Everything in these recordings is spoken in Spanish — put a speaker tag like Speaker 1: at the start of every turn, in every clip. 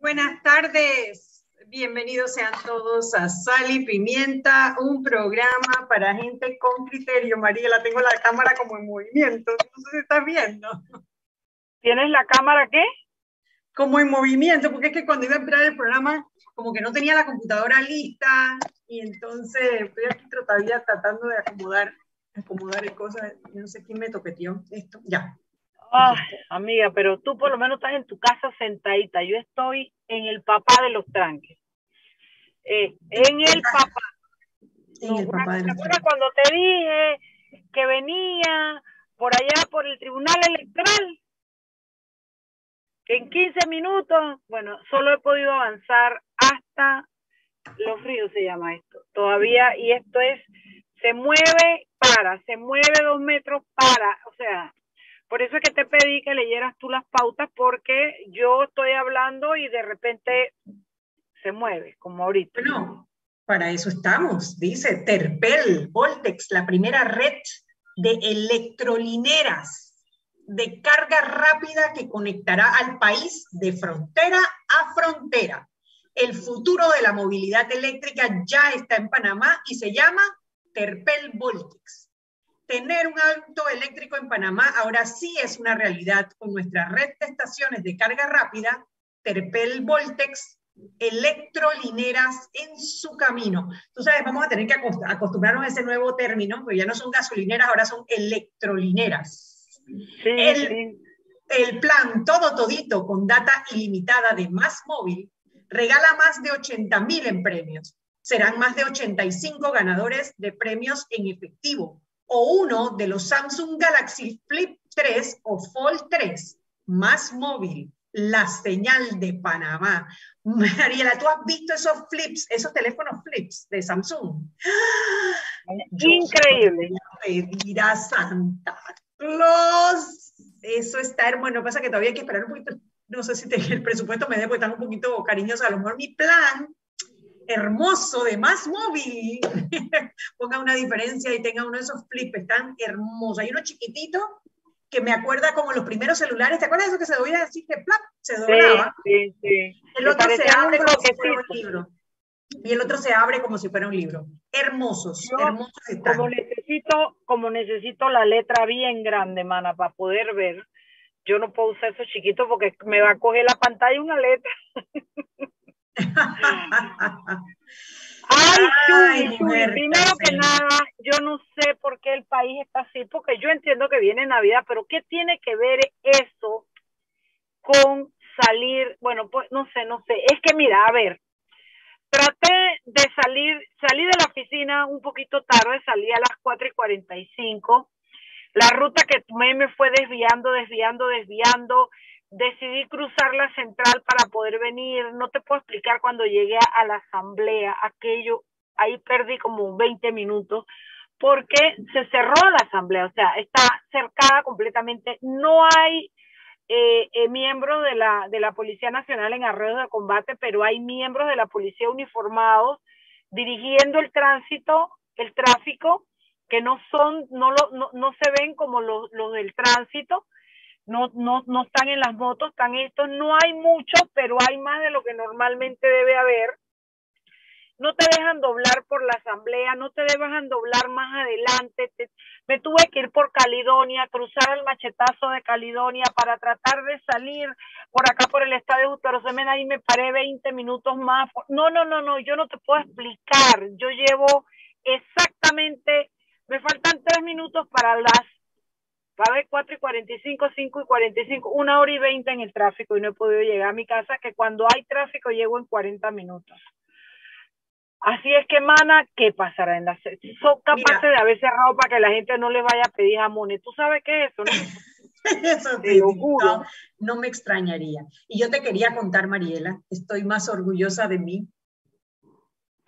Speaker 1: buenas tardes. Bienvenidos sean todos a Sal y Pimienta, un programa para gente con criterio. María, la tengo la cámara como en movimiento, no sé si estás viendo.
Speaker 2: ¿Tienes la cámara qué?
Speaker 1: Como en movimiento, porque es que cuando iba a entrar el programa, como que no tenía la computadora lista, y entonces estoy aquí todavía tratando de acomodar, acomodar cosas. No sé quién me toqueteó esto. Ya,
Speaker 2: Ay, amiga, pero tú por lo menos estás en tu casa sentadita. Yo estoy en el papá de los tranques. Eh, en el papá. En el papá de los tranques. cuando te dije que venía por allá por el tribunal electoral? Que en 15 minutos, bueno, solo he podido avanzar hasta los ríos se llama esto. Todavía, y esto es, se mueve, para, se mueve dos metros, para. O sea, por eso es que te pedí que leyeras tú las pautas porque yo estoy hablando y de repente se mueve, como ahorita.
Speaker 1: No, para eso estamos, dice Terpel, Voltex, la primera red de electrolineras de carga rápida que conectará al país de frontera a frontera. El futuro de la movilidad eléctrica ya está en Panamá y se llama Terpel Voltex tener un auto eléctrico en Panamá ahora sí es una realidad con nuestra red de estaciones de carga rápida, Terpel Voltex, electrolineras en su camino. Tú sabes, vamos a tener que acostumbrarnos a ese nuevo término, porque ya no son gasolineras, ahora son electrolineras. el, el plan todo todito con data ilimitada de Más Móvil regala más de 80 mil en premios. Serán más de 85 ganadores de premios en efectivo o uno de los Samsung Galaxy Flip 3 o Fold 3 más móvil, la señal de Panamá. Mariela, ¿tú has visto esos flips, esos teléfonos flips de Samsung?
Speaker 2: Increíble.
Speaker 1: Pedir a Santa Claus. Eso está hermoso. Pasa que todavía hay que esperar un poquito. No sé si el presupuesto me dé, porque están un poquito cariñosos. A lo mejor mi plan hermoso de más móvil. Ponga una diferencia y tenga uno de esos flips tan hermosos. Hay uno chiquitito que me acuerda como los primeros celulares. ¿Te acuerdas de eso que se doblaba así que plap, se doblaba?
Speaker 2: Sí, sí,
Speaker 1: El otro se abre como si fuera un libro. Y el otro se abre como si fuera un libro. Hermosos, hermosos están.
Speaker 2: Como necesito, como necesito la letra bien grande, mana, para poder ver, yo no puedo usar eso chiquito porque me va a coger la pantalla una letra. Ay, primero que nada, yo no sé por qué el país está así, porque yo entiendo que viene Navidad, pero ¿qué tiene que ver eso con salir? Bueno, pues no sé, no sé. Es que mira, a ver, traté de salir, salí de la oficina un poquito tarde, salí a las 4 y 45. La ruta que tomé me fue desviando, desviando, desviando decidí cruzar la central para poder venir. No te puedo explicar cuando llegué a la asamblea, aquello, ahí perdí como 20 minutos porque se cerró la asamblea, o sea, está cercada completamente. No hay eh, eh, miembros de la, de la Policía Nacional en arreos de combate, pero hay miembros de la policía uniformados dirigiendo el tránsito, el tráfico, que no son, no, lo, no, no se ven como los, los del tránsito, no, no, no están en las motos, están estos, no hay muchos, pero hay más de lo que normalmente debe haber. No te dejan doblar por la asamblea, no te dejan doblar más adelante. me tuve que ir por Caledonia, cruzar el machetazo de Caledonia para tratar de salir por acá por el estadio Justo Semena y me paré 20 minutos más. No, no, no, no, yo no te puedo explicar. Yo llevo exactamente, me faltan tres minutos para las va a haber 4 y 45, 5 y 45, una hora y 20 en el tráfico y no he podido llegar a mi casa, que cuando hay tráfico llego en 40 minutos. Así es que, mana, ¿qué pasará en la Son capaces de haber cerrado para que la gente no le vaya a pedir jamones. ¿Tú sabes qué es eso? No?
Speaker 1: eso te no, no me extrañaría. Y yo te quería contar, Mariela, estoy más orgullosa de mí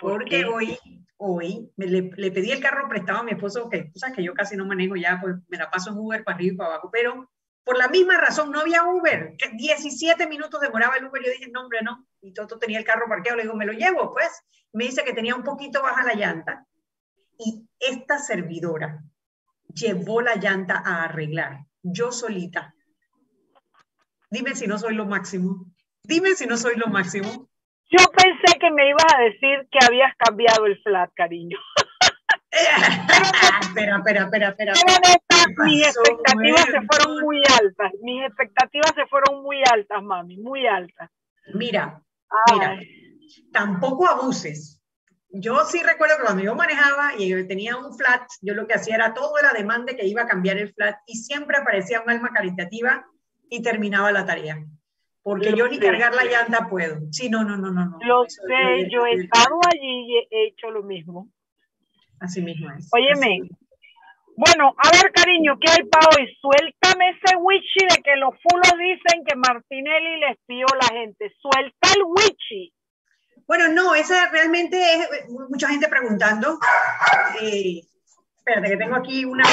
Speaker 1: porque hoy hoy, me le, pedí el carro prestado a mi esposo, que tú sabes que yo casi no manejo ya, pues me la paso en Uber para arriba y para abajo, pero por la misma razón no había Uber, 17 minutos demoraba el Uber, yo dije, no, hombre, no, y Toto tenía el carro parqueado, le digo, me lo llevo, pues, me dice que tenía un poquito baja la llanta, y esta servidora llevó la llanta a arreglar, yo solita. Dime si no soy lo máximo. Dime si no soy lo máximo.
Speaker 2: Yo me ibas a decir que habías cambiado el flat, cariño.
Speaker 1: espera, espera, espera, espera.
Speaker 2: mis expectativas se fueron muy altas. Mis expectativas se fueron muy altas, mami, muy altas.
Speaker 1: Mira, mira, tampoco abuses. Yo sí recuerdo que cuando yo manejaba y tenía un flat, yo lo que hacía era todo la demanda que iba a cambiar el flat y siempre aparecía un alma caritativa y terminaba la tarea. Porque yo ni cargar la llanta puedo. Sí, no, no, no, no. no.
Speaker 2: Lo sé, yo he estado allí y he hecho lo mismo.
Speaker 1: Así mismo es.
Speaker 2: Óyeme, bueno, a ver, cariño, ¿qué hay para hoy? Suéltame ese wichi de que los fulos dicen que Martinelli les pidió la gente. Suelta el wichi.
Speaker 1: Bueno, no, esa realmente es mucha gente preguntando. Eh, espérate, que tengo aquí una.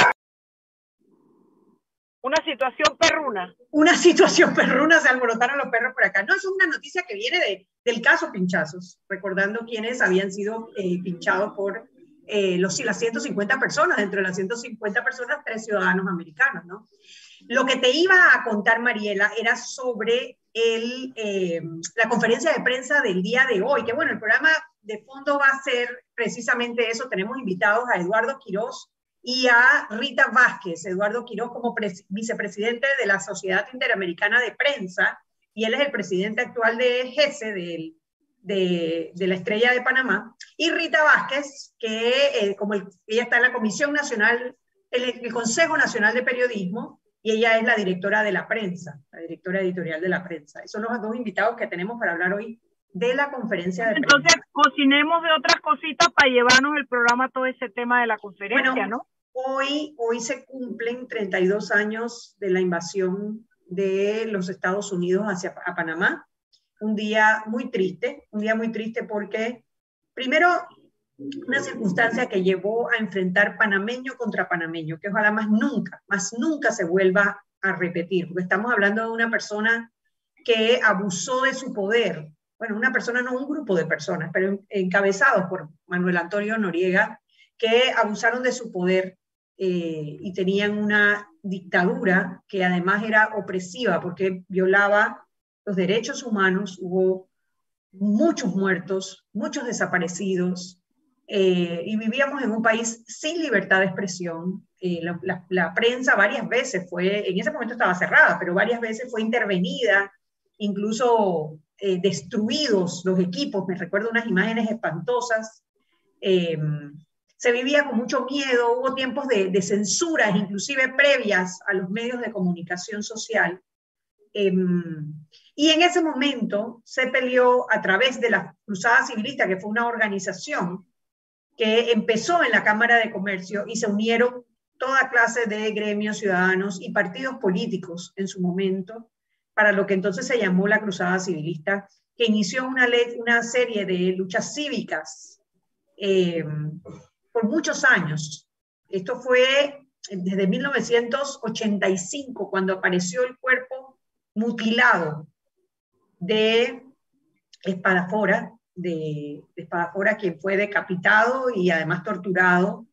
Speaker 2: Una situación perruna.
Speaker 1: Una situación perruna, se alborotaron los perros por acá. No, es una noticia que viene de, del caso Pinchazos, recordando quienes habían sido eh, pinchados por eh, los, las 150 personas, dentro de las 150 personas, tres ciudadanos americanos, ¿no? Lo que te iba a contar, Mariela, era sobre el, eh, la conferencia de prensa del día de hoy, que bueno, el programa de fondo va a ser precisamente eso. Tenemos invitados a Eduardo Quirós y a Rita Vázquez. Eduardo Quirós como vicepresidente de la Sociedad Interamericana de Prensa y él es el presidente actual de GESE, del de, la Estrella de Panamá, y Rita Vázquez, que eh, como ella está en la Comisión Nacional, el, el, Consejo Nacional de Periodismo, y ella es la directora de la prensa, la directora editorial de la prensa. Esos son los dos invitados que tenemos para hablar hoy de la conferencia de
Speaker 2: prensa. Entonces, cocinemos de otras cositas para llevarnos el programa todo ese tema de la conferencia, ¿no?
Speaker 1: Hoy, hoy se cumplen 32 años de la invasión de los Estados Unidos hacia a Panamá un día muy triste, un día muy triste porque, primero, una circunstancia que llevó a enfrentar panameño contra panameño, que ojalá más nunca, más nunca se vuelva a repetir, porque estamos hablando de una persona que abusó de su poder, bueno, una persona, no un grupo de personas, pero encabezados por Manuel Antonio Noriega, que abusaron de su poder eh, y tenían una dictadura que además era opresiva porque violaba los derechos humanos, hubo muchos muertos, muchos desaparecidos, eh, y vivíamos en un país sin libertad de expresión. Eh, la, prensa varias veces fue, en ese momento estaba cerrada, pero varias veces fue intervenida, incluso eh, destruidos los equipos, me recuerdo unas imágenes espantosas. se vivía con mucho miedo, hubo tiempos de, de censuras, inclusive previas a los medios de comunicación social. Em, y en ese momento se peleó a través de la Cruzada Civilista, que fue una organización que empezó en la Cámara de Comercio y se unieron toda clase de gremios ciudadanos y partidos políticos en su momento para lo que entonces se llamó la Cruzada Civilista, que inició una, una serie de luchas cívicas em, por muchos años. Esto fue desde 1985, cuando apareció el cuerpo mutilado de Espadafora, de, Espadafora, quien fue decapitado y además torturado.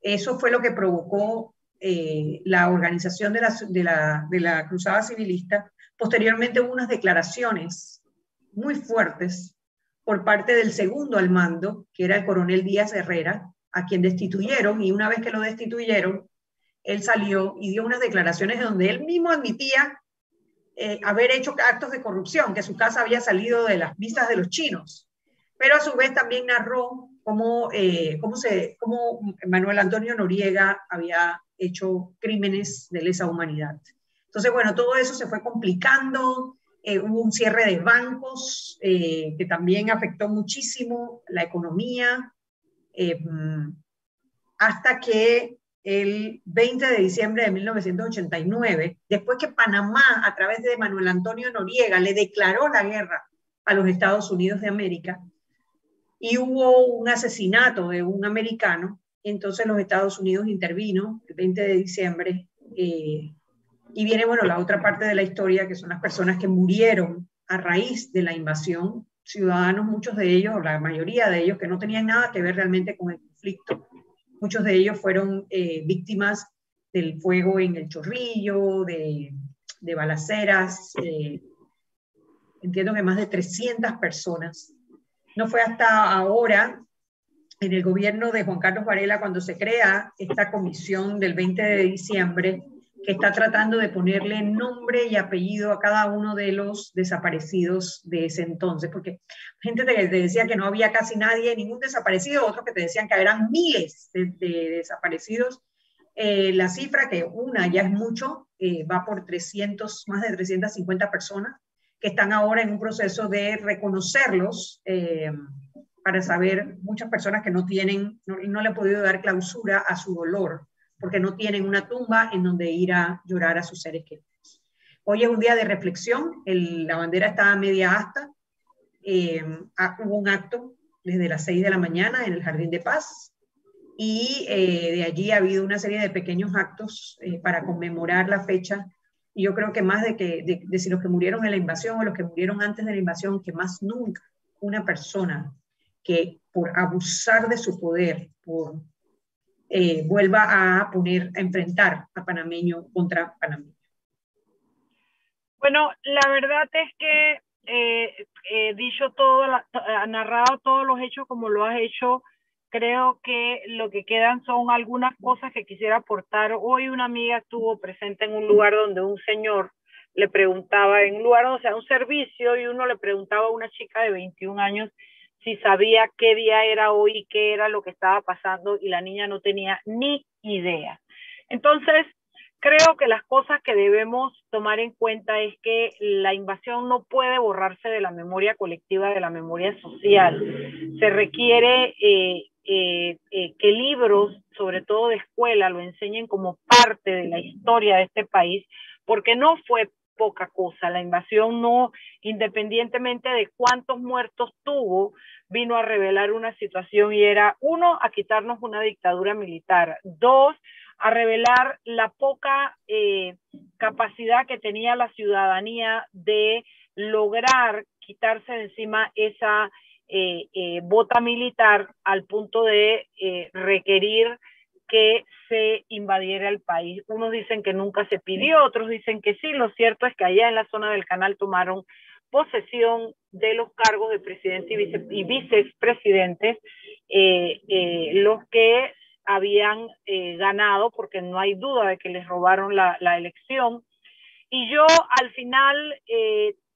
Speaker 1: Eso fue lo que provocó eh, la organización de la, de, la, Cruzada Civilista. Posteriormente hubo unas declaraciones muy fuertes por parte del segundo al mando, que era el coronel Díaz Herrera, a quien destituyeron, y una vez que lo destituyeron, él salió y dio unas declaraciones donde él mismo admitía eh, haber hecho actos de corrupción, que su casa había salido de las vistas de los chinos. Pero a su vez también narró cómo, eh, cómo, se, cómo Manuel Antonio Noriega había hecho crímenes de lesa humanidad. Entonces, bueno, todo eso se fue complicando, eh, hubo un cierre de bancos que también afectó muchísimo la economía, hasta que el 20 de diciembre de 1989, después que Panamá, a través de Manuel Antonio Noriega, le declaró la guerra a los Estados Unidos de América y hubo un asesinato de un americano, entonces los Estados Unidos intervino el 20 de diciembre eh, y viene, bueno, la otra parte de la historia, que son las personas que murieron a raíz de la invasión, ciudadanos, muchos de ellos, la mayoría de ellos, que no tenían nada que ver realmente con el conflicto Muchos de ellos fueron eh, víctimas del fuego en el chorrillo, de, balaceras, eh, entiendo que más de 300 personas. No fue hasta ahora, en el gobierno de Juan Carlos Varela, cuando se crea esta comisión del 20 de diciembre, que está tratando de ponerle nombre y apellido a cada uno de los desaparecidos de ese entonces, porque gente te, decía que no había casi nadie, ningún desaparecido, otros que te decían que eran miles de, desaparecidos. Eh, la cifra, que una ya es mucho, eh, va por 300, más de 350 personas que están ahora en un proceso de reconocerlos eh, para saber muchas personas que no tienen, no, no le han podido dar clausura a su dolor porque no tienen una tumba en donde ir a llorar a sus seres queridos. Hoy es un día de reflexión, la bandera está a media asta, eh, hubo un acto desde las 6 de la mañana en el Jardín de Paz y eh, de allí ha habido una serie de pequeños actos eh, para conmemorar la fecha y yo creo que más de que de, de, si los que murieron en la invasión o los que murieron antes de la invasión, que más nunca una persona que por abusar de su poder, por eh, vuelva a poner, a enfrentar a panameño contra panameño.
Speaker 2: Bueno, la verdad es que eh, eh dicho todo, ha narrado todos los hechos como lo has hecho, creo que lo que quedan son algunas cosas que quisiera aportar. Hoy una amiga estuvo presente en un lugar donde un señor le preguntaba, en un lugar, o sea, un servicio, y uno le preguntaba a una chica de 21 años si sabía qué día era hoy qué era lo que estaba pasando y la niña no tenía ni idea. Entonces, creo que las cosas que debemos tomar en cuenta es que la invasión no puede borrarse de la memoria colectiva, de la memoria social. Se requiere eh, eh, eh, que libros, sobre todo de escuela, lo enseñen como parte de la historia de este país, porque no fue poca cosa. La invasión no, independientemente de cuántos muertos tuvo, vino a revelar una situación y era, uno, a quitarnos una dictadura militar, dos, a revelar la poca eh, capacidad que tenía la ciudadanía de lograr quitarse de encima esa eh, eh, bota militar al punto de requerir que se invadiera el país. Unos dicen que nunca se pidió, otros dicen que sí. Lo cierto es que allá en la zona del canal tomaron posesión de los cargos de presidente y, vice, y vicepresidentes, eh, eh, los que habían eh, ganado, porque no hay duda de que les robaron la, elección. Y yo al final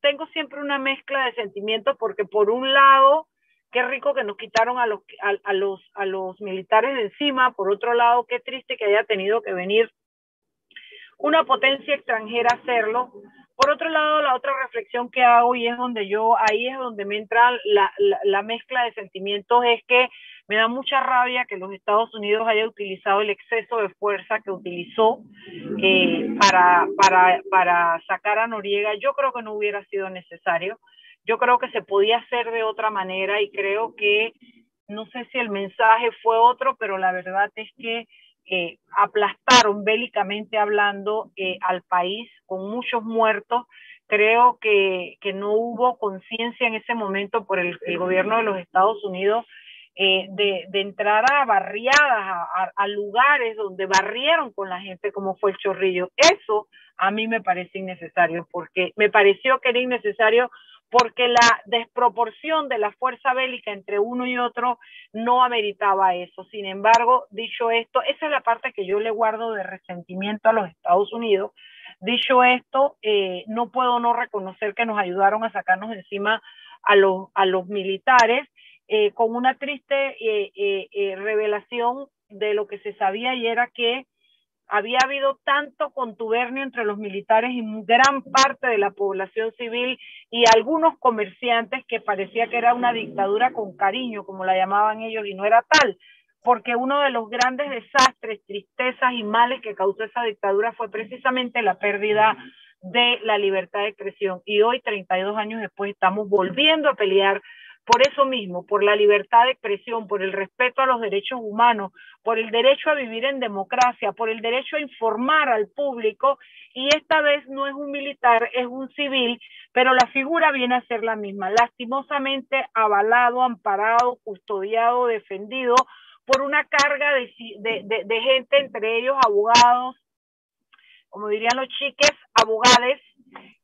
Speaker 2: tengo siempre una mezcla de sentimientos, porque por un lado, qué rico que nos quitaron a los, a, los, a los militares de encima, por otro lado, qué triste que haya tenido que venir una potencia extranjera hacerlo. Por otro lado, la otra reflexión que hago y es donde yo, ahí es donde me entra la, la, mezcla de sentimientos, es que me da mucha rabia que los Estados Unidos haya utilizado el exceso de fuerza que utilizó eh, para, para, para sacar a Noriega. Yo creo que no hubiera sido necesario. Yo creo que se podía hacer de otra manera y creo que, no sé si el mensaje fue otro, pero la verdad es que eh, aplastaron bélicamente hablando eh, al país con muchos muertos. Creo que, que no hubo conciencia en ese momento por el, gobierno de los Estados Unidos eh, de, de, entrar a barriadas, a, a, a, lugares donde barrieron con la gente como fue el chorrillo. Eso a mí me parece innecesario porque me pareció que era innecesario porque la desproporción de la fuerza bélica entre uno y otro no ameritaba eso. Sin embargo, dicho esto, esa es la parte que yo le guardo de resentimiento a los Estados Unidos. Dicho esto, eh, no puedo no reconocer que nos ayudaron a sacarnos encima a los, a los militares eh, con una triste eh, revelación de lo que se sabía y era que había habido tanto contubernio entre los militares y gran parte de la población civil y algunos comerciantes que parecía que era una dictadura con cariño, como la llamaban ellos, y no era tal, porque uno de los grandes desastres, tristezas y males que causó esa dictadura fue precisamente la pérdida de la libertad de expresión. Y hoy, 32 años después, estamos volviendo a pelear por eso mismo, por la libertad de expresión, por el respeto a los derechos humanos, por el derecho a vivir en democracia, por el derecho a informar al público, y esta vez no es un militar, es un civil, pero la figura viene a ser la misma, lastimosamente avalado, amparado, custodiado, defendido por una carga de, gente, entre ellos abogados, como dirían los chiques, abogados,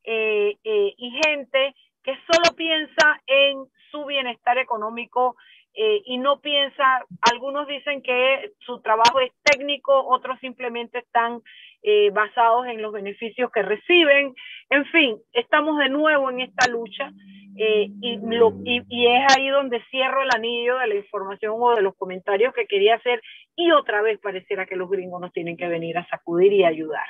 Speaker 2: eh, eh, y gente que solo piensa en su bienestar económico eh, y no piensa, algunos dicen que su trabajo es técnico, otros simplemente están eh, basados en los beneficios que reciben. En fin, estamos de nuevo en esta lucha eh, y, y, es ahí donde cierro el anillo de la información o de los comentarios que quería hacer y otra vez pareciera que los gringos nos tienen que venir a sacudir y ayudar.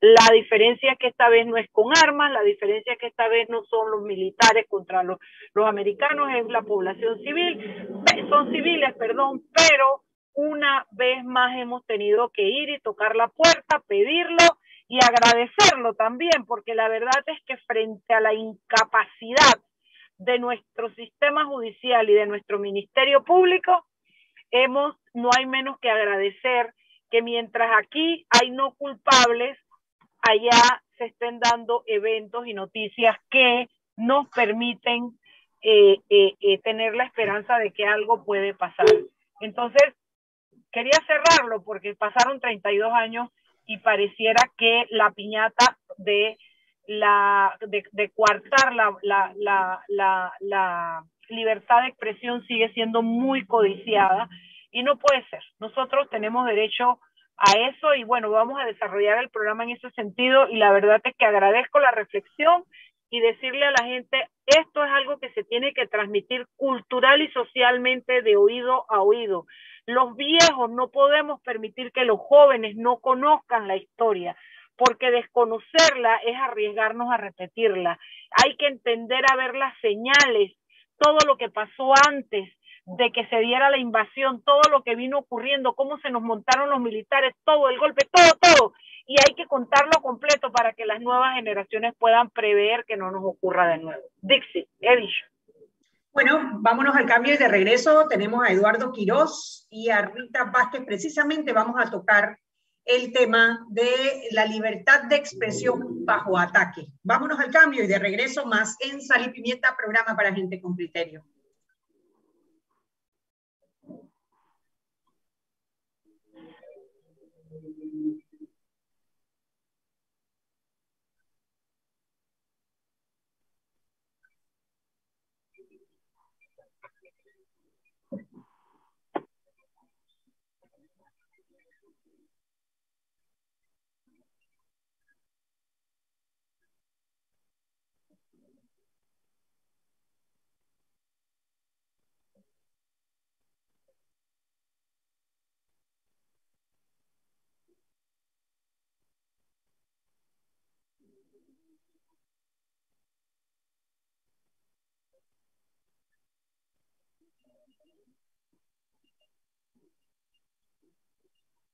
Speaker 2: La diferencia es que esta vez no es con armas, la diferencia es que esta vez no son los militares contra los, los americanos, es la población civil, son civiles, perdón, pero una vez más hemos tenido que ir y tocar la puerta, pedirlo y agradecerlo también, porque la verdad es que frente a la incapacidad de nuestro sistema judicial y de nuestro Ministerio Público, hemos, no hay menos que agradecer que mientras aquí hay no culpables, allá se estén dando eventos y noticias que nos permiten eh, eh, eh, tener la esperanza de que algo puede pasar. Entonces, quería cerrarlo porque pasaron 32 años y pareciera que la piñata de la de, coartar la, la, la, la, la libertad de expresión sigue siendo muy codiciada y no puede ser. Nosotros tenemos derecho a eso y bueno, vamos a desarrollar el programa en ese sentido y la verdad es que agradezco la reflexión y decirle a la gente, esto es algo que se tiene que transmitir cultural y socialmente de oído a oído. Los viejos no podemos permitir que los jóvenes no conozcan la historia, porque desconocerla es arriesgarnos a repetirla. Hay que entender a ver las señales, todo lo que pasó antes, de que se diera la invasión, todo lo que vino ocurriendo, cómo se nos montaron los militares, todo el golpe, todo, todo. Y hay que contarlo completo para que las nuevas generaciones puedan prever que no nos ocurra de nuevo. Dixie, he dicho.
Speaker 1: Bueno, vámonos al cambio y de regreso tenemos a Eduardo Quirós y a Rita Vázquez. Precisamente vamos a tocar el tema de la libertad de expresión bajo ataque. Vámonos al cambio y de regreso más en Sal y Pimienta, programa para gente con criterio.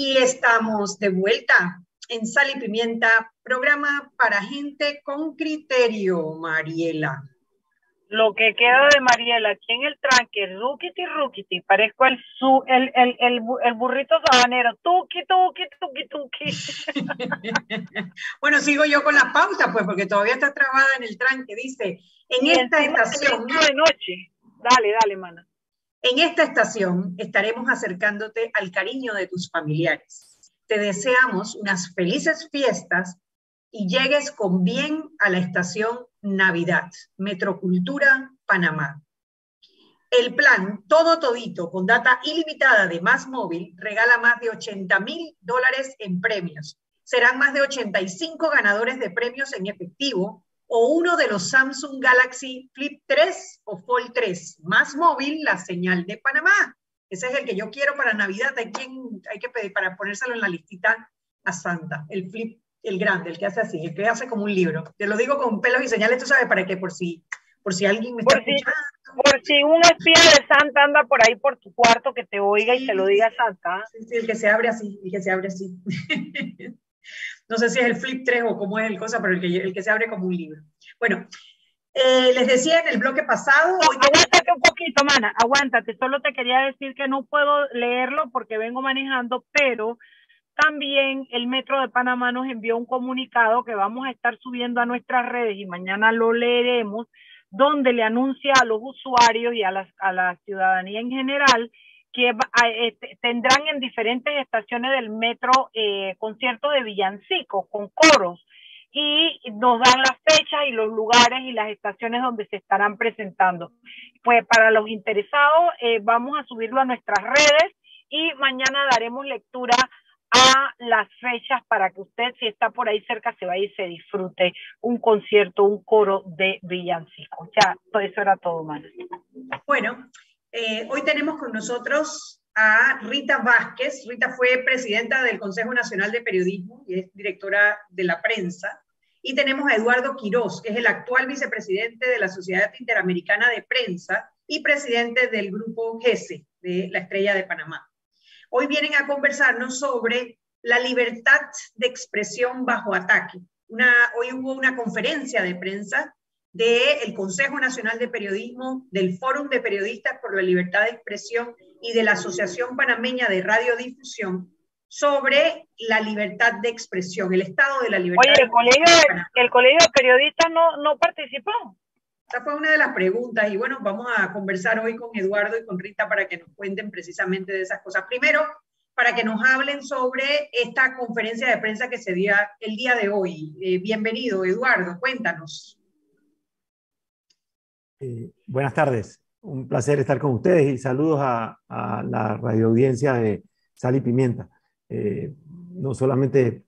Speaker 1: Y estamos de vuelta en Sal y Pimienta, programa para gente con criterio, Mariela.
Speaker 2: Lo que queda de Mariela aquí en el tranque, rukiti rukiti, parezco el, su, el, el, el, el burrito sabanero, tuki tuki tuki tuki.
Speaker 1: bueno, sigo yo con la pauta, pues, porque todavía está trabada en el tranque. Dice, en esta estación.
Speaker 2: De noche. Dale, dale, mana.
Speaker 1: En esta estación estaremos acercándote al cariño de tus familiares. Te deseamos unas felices fiestas y llegues con bien a la estación Navidad, Metrocultura, Panamá. El plan Todo Todito con data ilimitada de Más Móvil regala más de 80 mil dólares en premios. Serán más de 85 ganadores de premios en efectivo o uno de los Samsung Galaxy Flip 3 o Fold 3. Más Móvil, la señal de Panamá. Ese es el que yo quiero para Navidad. Hay, quien, hay que pedir para ponérselo en la listita a Santa. El Flip el grande, el que hace así, el que hace como un libro. Te lo digo con pelos y señales, tú sabes, para que por si, por si alguien me está escuchando.
Speaker 2: Por si un espía de Santa anda por ahí por tu cuarto, que te oiga y te lo diga Santa.
Speaker 1: Sí, sí, el que se abre así, el que se abre así. no sé si es el flip 3 o cómo es el cosa, pero el que, el que se abre como un libro. Bueno, eh, les decía en el bloque pasado.
Speaker 2: aguántate un poquito, mana, aguántate. Solo te quería decir que no puedo leerlo porque vengo manejando, pero también el Metro de Panamá nos envió un comunicado que vamos a estar subiendo a nuestras redes y mañana lo leeremos, donde le anuncia a los usuarios y a la, a la ciudadanía en general que este, tendrán en diferentes estaciones del metro eh, conciertos de villancicos con coros y nos dan las fechas y los lugares y las estaciones donde se estarán presentando. Pues para los interesados eh, vamos a subirlo a nuestras redes y mañana daremos lectura a las fechas para que usted, si está por ahí cerca, se vaya y se disfrute un concierto, un coro de villancicos. Ya, todo eso era todo, más.
Speaker 1: Bueno, eh, hoy tenemos con nosotros a Rita Vázquez. Rita fue presidenta del Consejo Nacional de Periodismo y es directora de la prensa. Y tenemos a Eduardo Quirós, que es el actual vicepresidente de la Sociedad Interamericana de Prensa y presidente del grupo GESE, de la Estrella de Panamá. Hoy vienen a conversarnos sobre la libertad de expresión bajo ataque. Hoy hubo una conferencia de prensa del Consejo Nacional de Periodismo, del Fórum de Periodistas por la Libertad de Expresión y de la Asociación Panameña de Radiodifusión sobre la libertad de expresión, el estado de la libertad.
Speaker 2: Oye, el, colegio, de, el colegio de periodistas no, no participó.
Speaker 1: Esa fue una de las preguntas y bueno, vamos a conversar hoy con Eduardo y con Rita para que nos cuenten precisamente de esas cosas. Primero, para que nos hablen sobre esta conferencia de prensa que se dio el día de hoy. Eh, bienvenido, Eduardo, cuéntanos.
Speaker 3: Eh, buenas tardes, un placer estar con ustedes y saludos a, la radioaudiencia de Sal y Pimienta. Eh, no solamente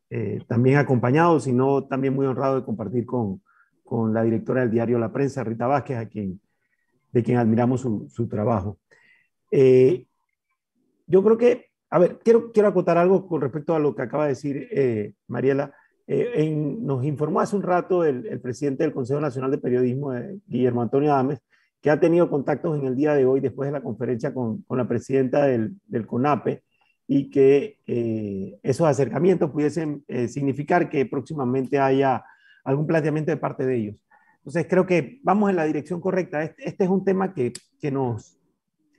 Speaker 3: también acompañado, sino también muy honrado de compartir con, con la directora del diario La Prensa, Rita Vázquez, de quien admiramos su, su trabajo. Eh, yo creo que, a ver, quiero, quiero acotar algo con respecto a lo que acaba de decir eh, Mariela. Eh, nos informó hace un rato el, el, presidente del Consejo Nacional de Periodismo, Guillermo Antonio Adames, que ha tenido contactos en el día de hoy después de la conferencia con, con la presidenta del, del, CONAPE y que esos acercamientos pudiesen significar que próximamente haya algún planteamiento de parte de ellos. Entonces, creo que vamos en la dirección correcta. Este, este, es un tema que, que, nos,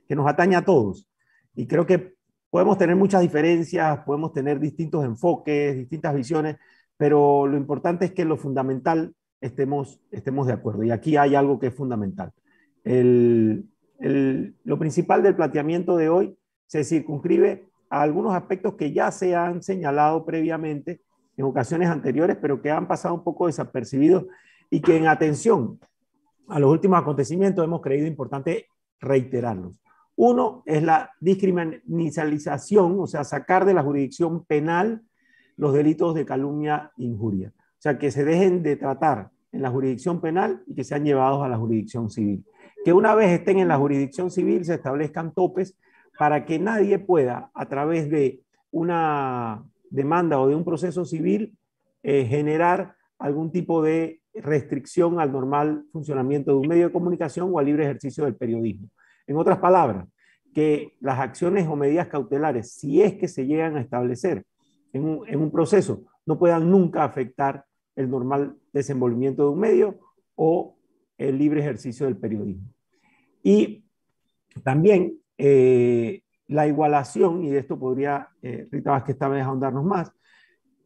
Speaker 3: que nos a todos y creo que podemos tener muchas diferencias, podemos tener distintos enfoques, distintas visiones, pero lo importante es que lo fundamental estemos, estemos de acuerdo. Y aquí hay algo que es fundamental. El, el, lo principal del planteamiento de hoy se circunscribe a algunos aspectos que ya se han señalado previamente en ocasiones anteriores, pero que han pasado un poco desapercibidos y que en atención a los últimos acontecimientos hemos creído importante reiterarlos. Uno es la discriminalización, o sea, sacar de la jurisdicción penal los delitos de calumnia e injuria. O sea, que se dejen de tratar en la jurisdicción penal y que sean llevados a la jurisdicción civil. Que una vez estén en la jurisdicción civil se establezcan topes para que nadie pueda, a través de una demanda o de un proceso civil eh, generar algún tipo de restricción al normal funcionamiento de un medio de comunicación o al libre ejercicio del periodismo. En otras palabras, que las acciones o medidas cautelares, si es que se llegan a establecer en un, proceso, no puedan nunca afectar el normal desenvolvimiento de un medio o el libre ejercicio del periodismo. Y también eh, la igualación, y de esto podría eh, Rita Vázquez esta vez ahondarnos más,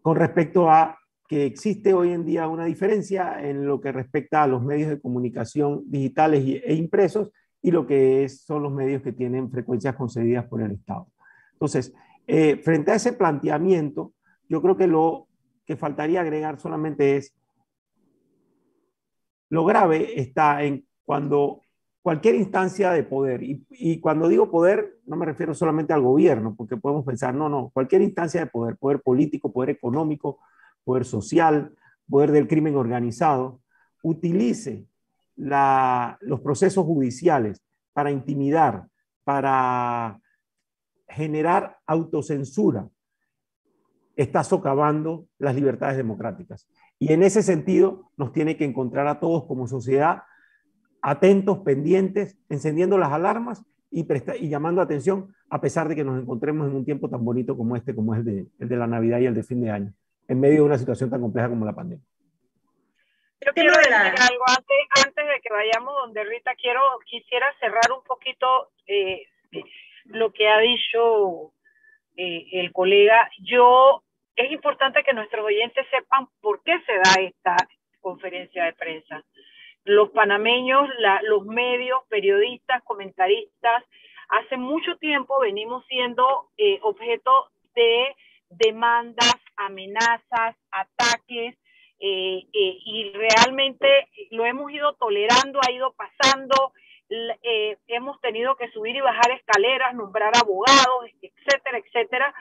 Speaker 3: con respecto a que existe hoy en día una diferencia en lo que respecta a los medios de comunicación digitales e impresos y lo que son los medios que tienen frecuencias concedidas por el Estado. Entonces, eh, frente a ese planteamiento, yo creo que lo que faltaría agregar solamente es, lo grave está en cuando cualquier instancia de poder, y, cuando digo poder, no me refiero solamente al gobierno, porque podemos pensar, no, no, cualquier instancia de poder, poder político, poder económico, poder social, poder del crimen organizado, utilice los procesos judiciales para intimidar, para generar autocensura, está socavando las libertades democráticas. Y en ese sentido nos tiene que encontrar a todos como sociedad atentos, pendientes, encendiendo las alarmas y, y llamando atención a pesar de que nos encontremos en un tiempo tan bonito como este, como es el de, el de la Navidad y el de fin de año, en medio de una situación tan compleja como la pandemia.
Speaker 2: Yo quiero decir algo antes, antes de que vayamos donde Rita, quiero, quisiera cerrar un poquito eh, lo que ha dicho eh, el colega. Yo es importante que nuestros oyentes sepan por qué se da esta conferencia de prensa. Los panameños, los medios, periodistas, comentaristas, hace mucho tiempo venimos siendo eh, objeto de demandas, amenazas, ataques, eh, eh, y realmente lo hemos ido tolerando, ha ido pasando, eh, hemos tenido que subir y bajar escaleras, nombrar abogados, etcétera, etcétera,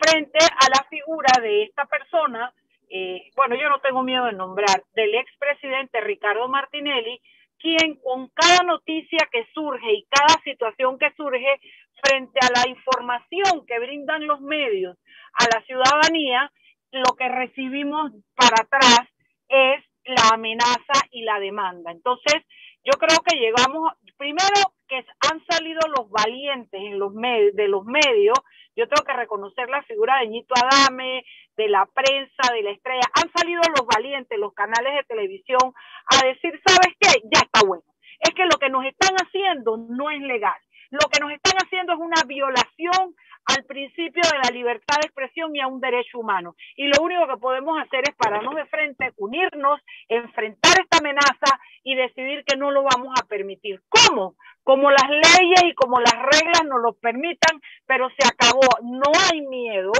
Speaker 2: frente a la figura de esta persona, eh, bueno, yo no tengo miedo de nombrar, del expresidente Ricardo Martinelli, quien con cada noticia que surge y cada situación que surge frente a la información que brindan los medios a la ciudadanía, lo que recibimos para atrás es la amenaza y la demanda. Entonces, yo creo que llegamos, primero que han salido los valientes en los medios, de los medios, yo tengo que reconocer la figura de Ñito Adame, de la prensa, de la estrella, han salido los valientes, los canales de televisión, a decir, ¿sabes qué? Ya está bueno. Es que lo que nos están haciendo no es legal. Lo que nos están haciendo es una violación al principio de la libertad de expresión y a un derecho humano. Y lo único que podemos hacer es pararnos de frente, unirnos, enfrentar esta amenaza y decidir que no lo vamos a permitir. ¿Cómo? Como las leyes y como las reglas nos lo permitan, pero se acabó. No hay miedo,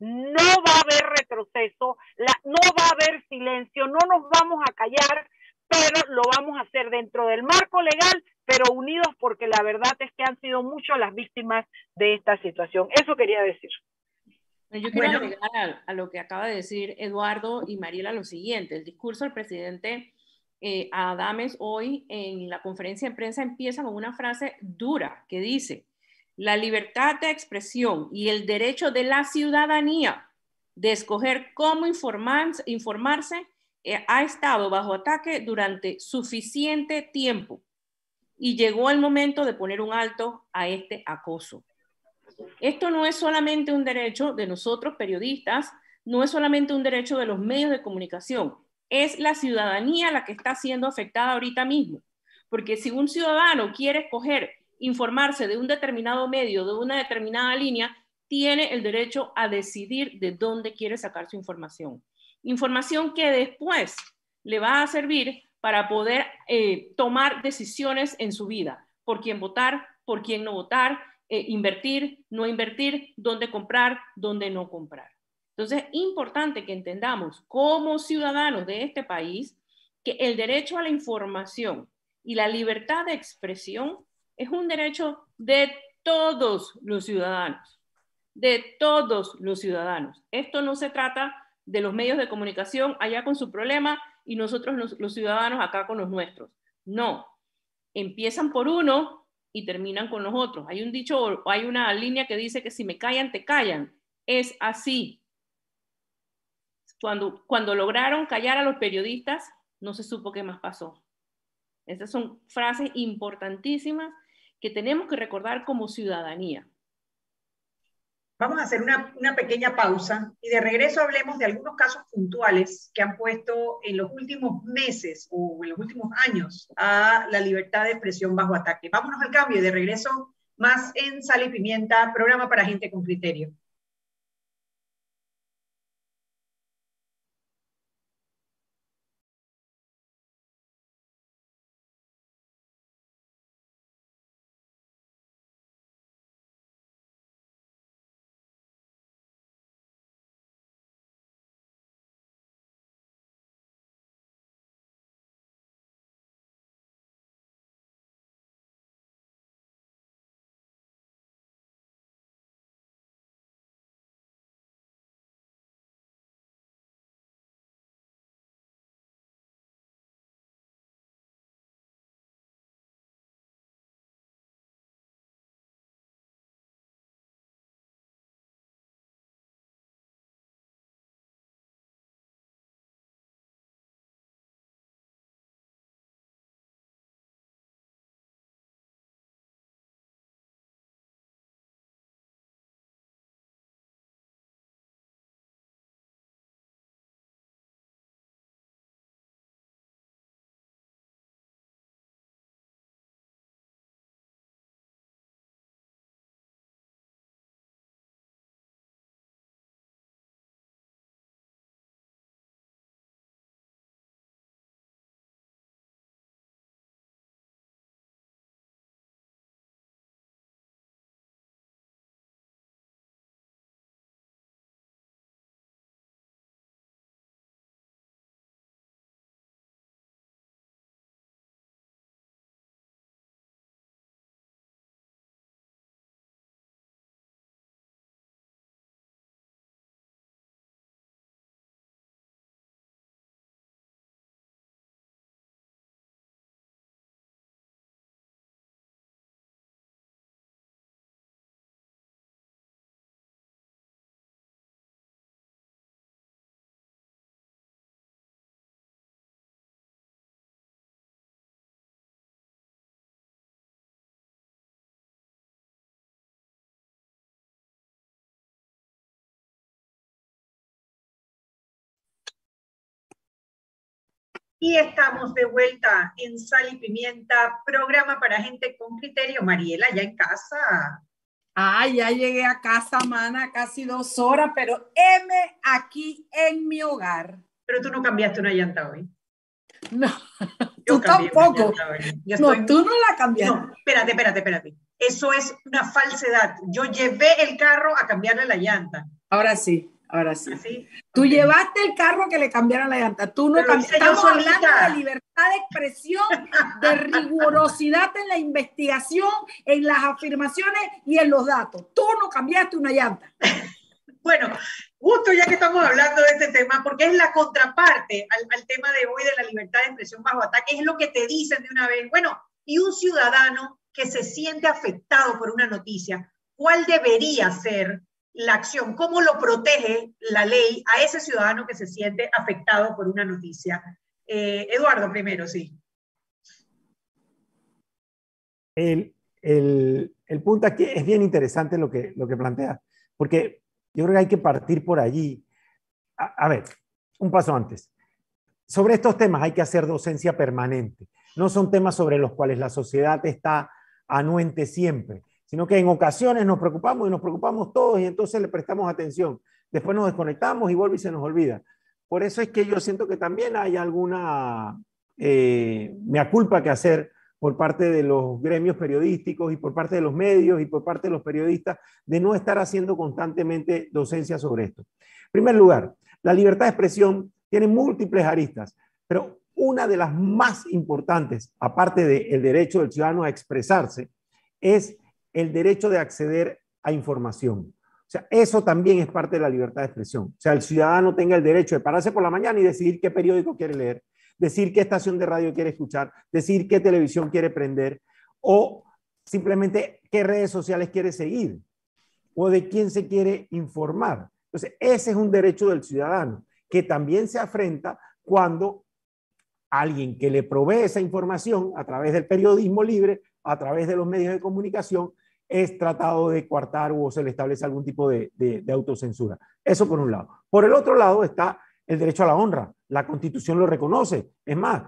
Speaker 2: no va a haber retroceso, no va a haber silencio, no nos vamos a callar, pero lo vamos a hacer dentro del marco legal pero unidos porque la verdad es que han sido muchas las víctimas de esta situación. Eso quería decir.
Speaker 4: Yo quiero agregar a, lo que acaba de decir Eduardo y Mariela lo siguiente. El discurso del presidente eh, Adames hoy en la conferencia de prensa empieza con una frase dura que dice, la libertad de expresión y el derecho de la ciudadanía de escoger cómo informarse, informarse ha estado bajo ataque durante suficiente tiempo y llegó el momento de poner un alto a este acoso. Esto no es solamente un derecho de nosotros periodistas, no es solamente un derecho de los medios de comunicación, es la ciudadanía la que está siendo afectada ahorita mismo. Porque si un ciudadano quiere escoger informarse de un determinado medio, de una determinada línea, tiene el derecho a decidir de dónde quiere sacar su información. Información que después le va a servir para poder eh, tomar decisiones en su vida, por quién votar, por quién no votar, eh, invertir, no invertir, dónde comprar, dónde no comprar. Entonces, es importante que entendamos como ciudadanos de este país que el derecho a la información y la libertad de expresión es un derecho de todos los ciudadanos, de todos los ciudadanos. Esto no se trata de los medios de comunicación allá con su problema y nosotros los, ciudadanos acá con los nuestros. No, empiezan por uno y terminan con los otros. Hay un dicho, hay una línea que dice que si me callan, te callan. Es así. Cuando, cuando lograron callar a los periodistas, no se supo qué más pasó. Estas son frases importantísimas que tenemos que recordar como ciudadanía.
Speaker 1: Vamos a hacer una, una, pequeña pausa y de regreso hablemos de algunos casos puntuales que han puesto en los últimos meses o en los últimos años a la libertad de expresión bajo ataque. Vámonos al cambio y de regreso más en Sal y Pimienta, programa para gente con criterio. Y estamos de vuelta en Sal y Pimienta, programa para gente con criterio. Mariela, ya en casa.
Speaker 5: Ay, ya llegué a casa, mana, casi dos horas, pero M aquí en mi hogar.
Speaker 1: Pero tú no cambiaste una llanta hoy.
Speaker 5: No, tú tampoco. No, tú no la cambiaste. No,
Speaker 1: espérate, espérate, espérate. Eso es una falsedad. Yo llevé el carro a cambiarle la llanta.
Speaker 5: Ahora sí. Ahora sí. Tú llevaste el carro que le cambiaran la llanta. Tú no cambiaste. Estamos hablando de libertad de expresión, de rigurosidad en la investigación, en las afirmaciones y en los datos. Tú no cambiaste una llanta.
Speaker 1: Bueno, justo ya que estamos hablando de este tema, porque es la contraparte al, al tema de hoy de la libertad de expresión bajo ataque, es lo que te dicen de una vez. Bueno, y un ciudadano que se siente afectado por una noticia, ¿cuál debería ser la acción, cómo lo protege la ley a ese ciudadano que se siente afectado por una noticia. Eh, Eduardo, primero, sí.
Speaker 3: El, el, el, punto aquí es bien interesante lo que, lo que plantea, porque yo creo que hay que partir por allí. A, a ver, un paso antes. Sobre estos temas hay que hacer docencia permanente. No son temas sobre los cuales la sociedad está anuente siempre sino que en ocasiones nos preocupamos y nos preocupamos todos y entonces le prestamos atención. Después nos desconectamos y vuelve y se nos olvida. Por eso es que yo siento que también hay alguna eh, mea culpa que hacer por parte de los gremios periodísticos y por parte de los medios y por parte de los periodistas de no estar haciendo constantemente docencia sobre esto. En primer lugar, la libertad de expresión tiene múltiples aristas, pero una de las más importantes, aparte del derecho del ciudadano a expresarse, es el derecho de acceder a información. O sea, eso también es parte de la libertad de expresión. O sea, el ciudadano tenga el derecho de pararse por la mañana y decidir qué periódico quiere leer, decir qué estación de radio quiere escuchar, decir qué televisión quiere prender o simplemente qué redes sociales quiere seguir o de quién se quiere informar. Entonces, ese es un derecho del ciudadano que también se afrenta cuando alguien que le provee esa información a través del periodismo libre a través de los medios de comunicación, es tratado de coartar o se le establece algún tipo de, de, autocensura. Eso por un lado. Por el otro lado está el derecho a la honra. La constitución lo reconoce. Es más,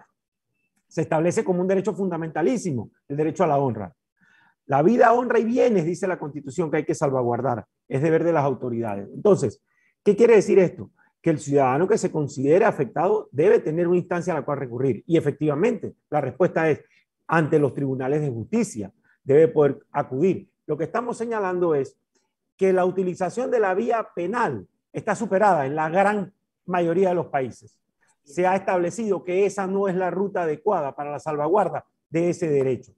Speaker 3: se establece como un derecho fundamentalísimo, el derecho a la honra. La vida, honra y bienes, dice la constitución, que hay que salvaguardar. Es deber de las autoridades. Entonces, ¿qué quiere decir esto? Que el ciudadano que se considere afectado debe tener una instancia a la cual recurrir. Y efectivamente, la respuesta es ante los tribunales de justicia. Debe poder acudir. Lo que estamos señalando es que la utilización de la vía penal está superada en la gran mayoría de los países. Se ha establecido que esa no es la ruta adecuada para la salvaguarda de ese derecho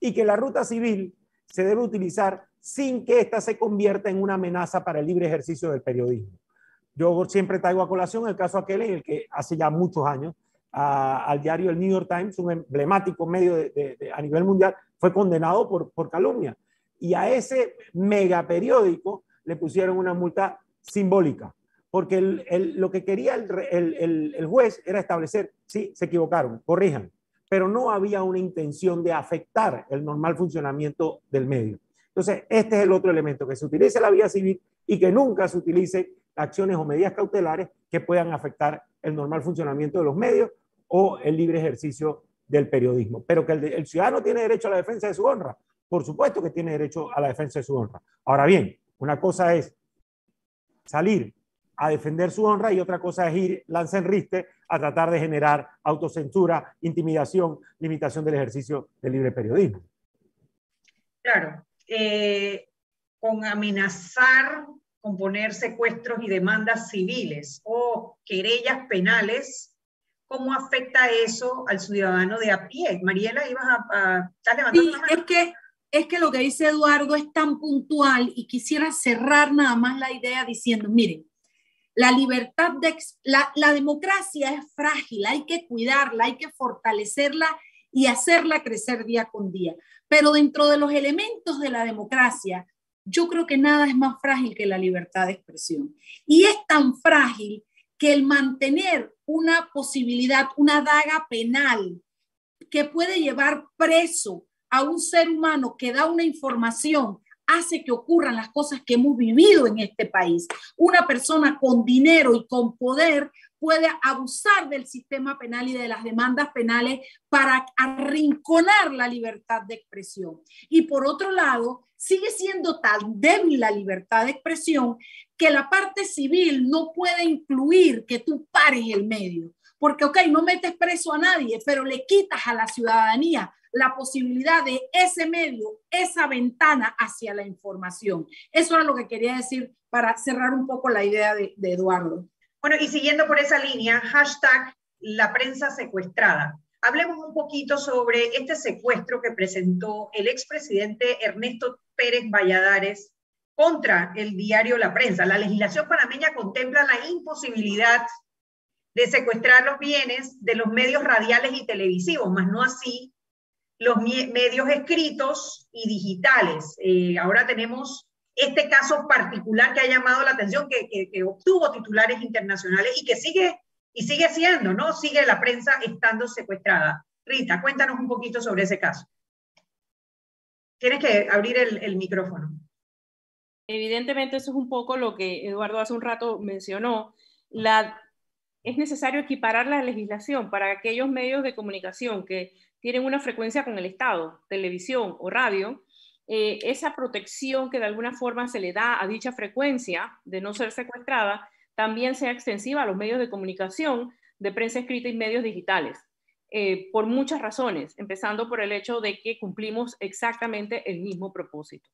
Speaker 3: y que la ruta civil se debe utilizar sin que ésta se convierta en una amenaza para el libre ejercicio del periodismo. Yo siempre traigo a colación el caso aquel en el que hace ya muchos años al diario el New York Times, un emblemático medio a nivel mundial, fue condenado por, por calumnia y a ese mega periódico le pusieron una multa simbólica, porque lo que quería el, juez era establecer, sí, se equivocaron, corrijan, pero no había una intención de afectar el normal funcionamiento del medio. Entonces, este es el otro elemento, que se utilice la vía civil y que nunca se utilicen acciones o medidas cautelares que puedan afectar el normal funcionamiento de los medios o el libre ejercicio del periodismo. Pero que el ciudadano tiene derecho a la defensa de su honra, por supuesto que tiene derecho a la defensa de su honra. Ahora bien, una cosa es salir a defender su honra y otra cosa es ir lanza en riste a tratar de generar autocensura, intimidación, limitación del ejercicio del libre periodismo.
Speaker 1: Claro, eh, con amenazar con poner secuestros y demandas civiles o querellas penales, ¿cómo afecta eso al ciudadano de a pie? Mariela, ibas a,
Speaker 5: estar levantando sí, Es que es que lo que dice Eduardo es tan puntual y quisiera cerrar nada más la idea diciendo, miren, la libertad de la, la democracia es frágil, hay que cuidarla, hay que fortalecerla y hacerla crecer día con día. Pero dentro de los elementos de la democracia, yo creo que nada es más frágil que la libertad de expresión. Y es tan frágil que el mantener una posibilidad, una daga penal que puede llevar preso a un ser humano que da una información hace que ocurran las cosas que hemos vivido en este país. Una persona con dinero y con poder puede abusar del sistema penal y de las demandas penales para arrinconar la libertad de expresión. Y por otro lado, sigue siendo tan débil la libertad de expresión que la parte civil no puede incluir que tú pares el medio. Porque, ok, no metes preso a nadie, pero le quitas a la ciudadanía la posibilidad de ese medio, esa ventana hacia la información. Eso era lo que quería decir para cerrar un poco la idea de, Eduardo.
Speaker 1: Bueno, y siguiendo por esa línea, hashtag la prensa secuestrada. Hablemos un poquito sobre este secuestro que presentó el expresidente Ernesto Pérez Valladares contra el diario La Prensa. La legislación panameña contempla la imposibilidad de secuestrar los bienes de los medios radiales y televisivos, más no así los medios escritos y digitales. Eh, ahora tenemos este caso particular que ha llamado la atención, que, obtuvo titulares internacionales y que sigue, y sigue siendo, ¿no? Sigue la prensa estando secuestrada. Rita, cuéntanos un poquito sobre ese caso. Tienes que abrir el, el micrófono.
Speaker 4: Evidentemente, eso es un poco lo que Eduardo hace un rato mencionó. La, es necesario equiparar la legislación para aquellos medios de comunicación que tienen una frecuencia con el Estado, televisión o radio, eh, esa protección que de alguna forma se le da a dicha frecuencia de no ser secuestrada, también sea extensiva a los medios de comunicación de prensa escrita y medios digitales, eh, por muchas razones, empezando por el hecho de que cumplimos exactamente el mismo propósito.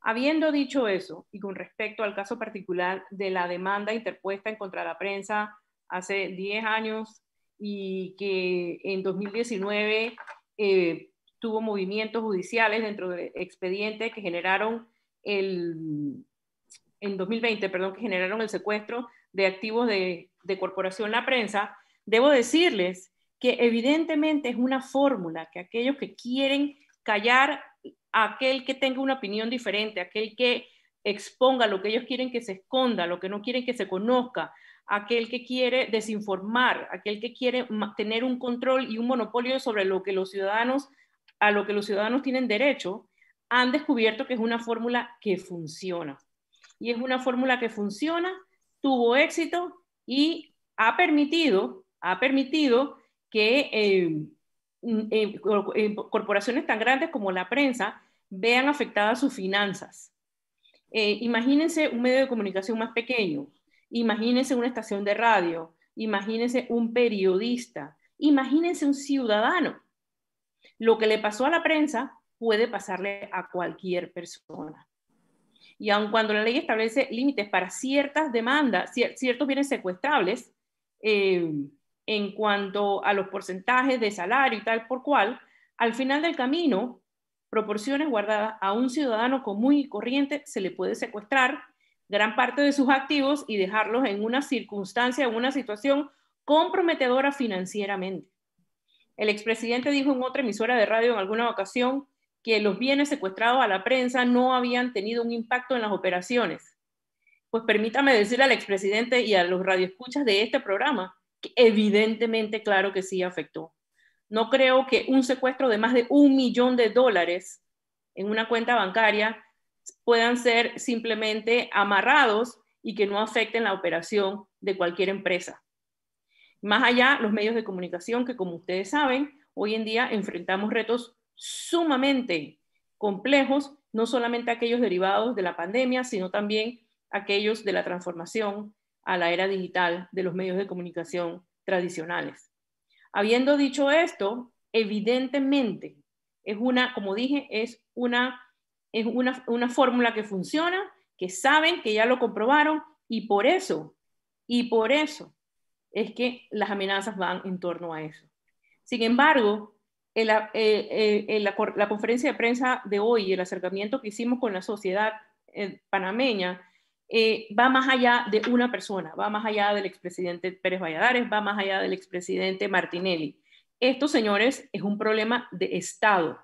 Speaker 4: Habiendo dicho eso, y con respecto al caso particular de la demanda interpuesta en contra de la prensa hace 10 años y que en 2019 eh, tuvo movimientos judiciales dentro del expediente que generaron el, en 2020, perdón, que generaron el secuestro de activos de, de Corporación La Prensa, debo decirles que evidentemente es una fórmula que aquellos que quieren callar a aquel que tenga una opinión diferente, aquel que exponga lo que ellos quieren que se esconda, lo que no quieren que se conozca, aquel que quiere desinformar, aquel que quiere tener un control y un monopolio sobre lo que los ciudadanos a lo que los ciudadanos tienen derecho, han descubierto que es una fórmula que funciona. Y es una fórmula que funciona, tuvo éxito y ha permitido, ha permitido que eh, eh, eh, corporaciones tan grandes como la prensa vean afectadas sus finanzas. imagínense un medio de comunicación más pequeño, imagínense una estación de radio, imagínense un periodista, imagínense un ciudadano. Lo que le pasó a la prensa puede pasarle a cualquier persona. Y aun cuando la ley establece límites para ciertas demandas, ciertos bienes secuestrables, eh, en cuanto a los porcentajes de salario y tal por cual, al final del camino, proporciones guardadas a un ciudadano común y corriente se le puede secuestrar gran parte de sus activos y dejarlos en una circunstancia, en una situación comprometedora financieramente. El expresidente dijo en otra emisora de radio en alguna ocasión que los bienes secuestrados a la prensa no habían tenido un impacto en las operaciones. Pues permítame decirle al expresidente y a los radioescuchas de este programa que evidentemente, claro que sí afectó. No creo que un secuestro de más de un millón de dólares en una cuenta bancaria puedan ser simplemente amarrados y que no afecten la operación de cualquier empresa. Más allá, los medios de comunicación que, como ustedes saben, hoy en día enfrentamos retos sumamente complejos, no solamente aquellos derivados de la pandemia, sino también aquellos de la transformación a la era digital de los medios de comunicación tradicionales. Habiendo dicho esto, evidentemente es una, como dije, es una, es una, una fórmula que funciona, que saben, que ya lo comprobaron y por eso, y por eso es que las amenazas van en torno a eso. Sin embargo, la, eh, eh, la, conferencia de prensa de hoy, el acercamiento que hicimos con la sociedad eh, panameña, va más allá de una persona, va más allá del expresidente Pérez Valladares, va más allá del expresidente Martinelli. Esto, señores, es un problema de Estado.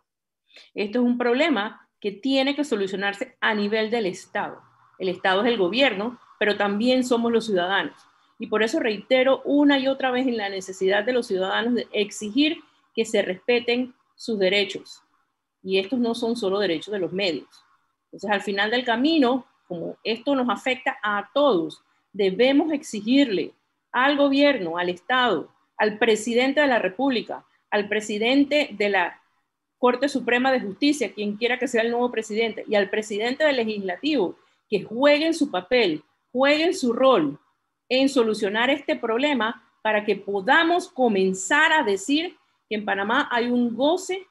Speaker 4: Esto es un problema que tiene que solucionarse a nivel del Estado. El Estado es el gobierno, pero también somos los ciudadanos. Y por eso reitero una y otra vez en la necesidad de los ciudadanos de exigir que se respeten sus derechos. Y estos no son solo derechos de los medios. Entonces, al final del camino, como esto nos afecta a todos, debemos exigirle al gobierno, al Estado, al presidente de la República, al presidente de la Corte Suprema de Justicia, quien quiera que sea el nuevo presidente, y al presidente del legislativo, que jueguen su papel, jueguen su rol en solucionar este problema para que podamos comenzar a decir que en Panamá hay un goce